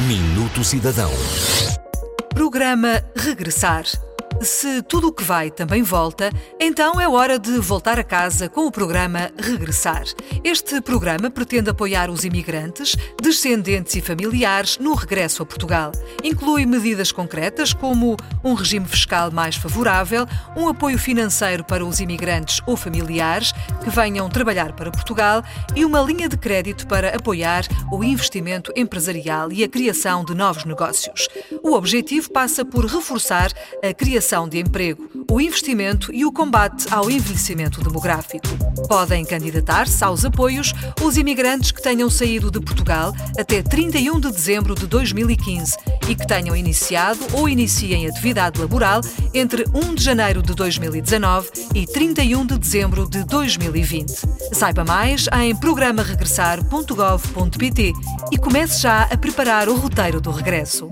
Minuto Cidadão. Programa Regressar. Se tudo o que vai também volta, então é hora de voltar a casa com o programa Regressar. Este programa pretende apoiar os imigrantes, descendentes e familiares no regresso a Portugal. Inclui medidas concretas como um regime fiscal mais favorável, um apoio financeiro para os imigrantes ou familiares que venham trabalhar para Portugal e uma linha de crédito para apoiar o investimento empresarial e a criação de novos negócios. O objetivo passa por reforçar a criação criação de emprego, o investimento e o combate ao envelhecimento demográfico. Podem candidatar-se aos apoios os imigrantes que tenham saído de Portugal até 31 de dezembro de 2015 e que tenham iniciado ou iniciem atividade laboral entre 1 de janeiro de 2019 e 31 de dezembro de 2020. Saiba mais em programaregressar.gov.pt e comece já a preparar o roteiro do regresso.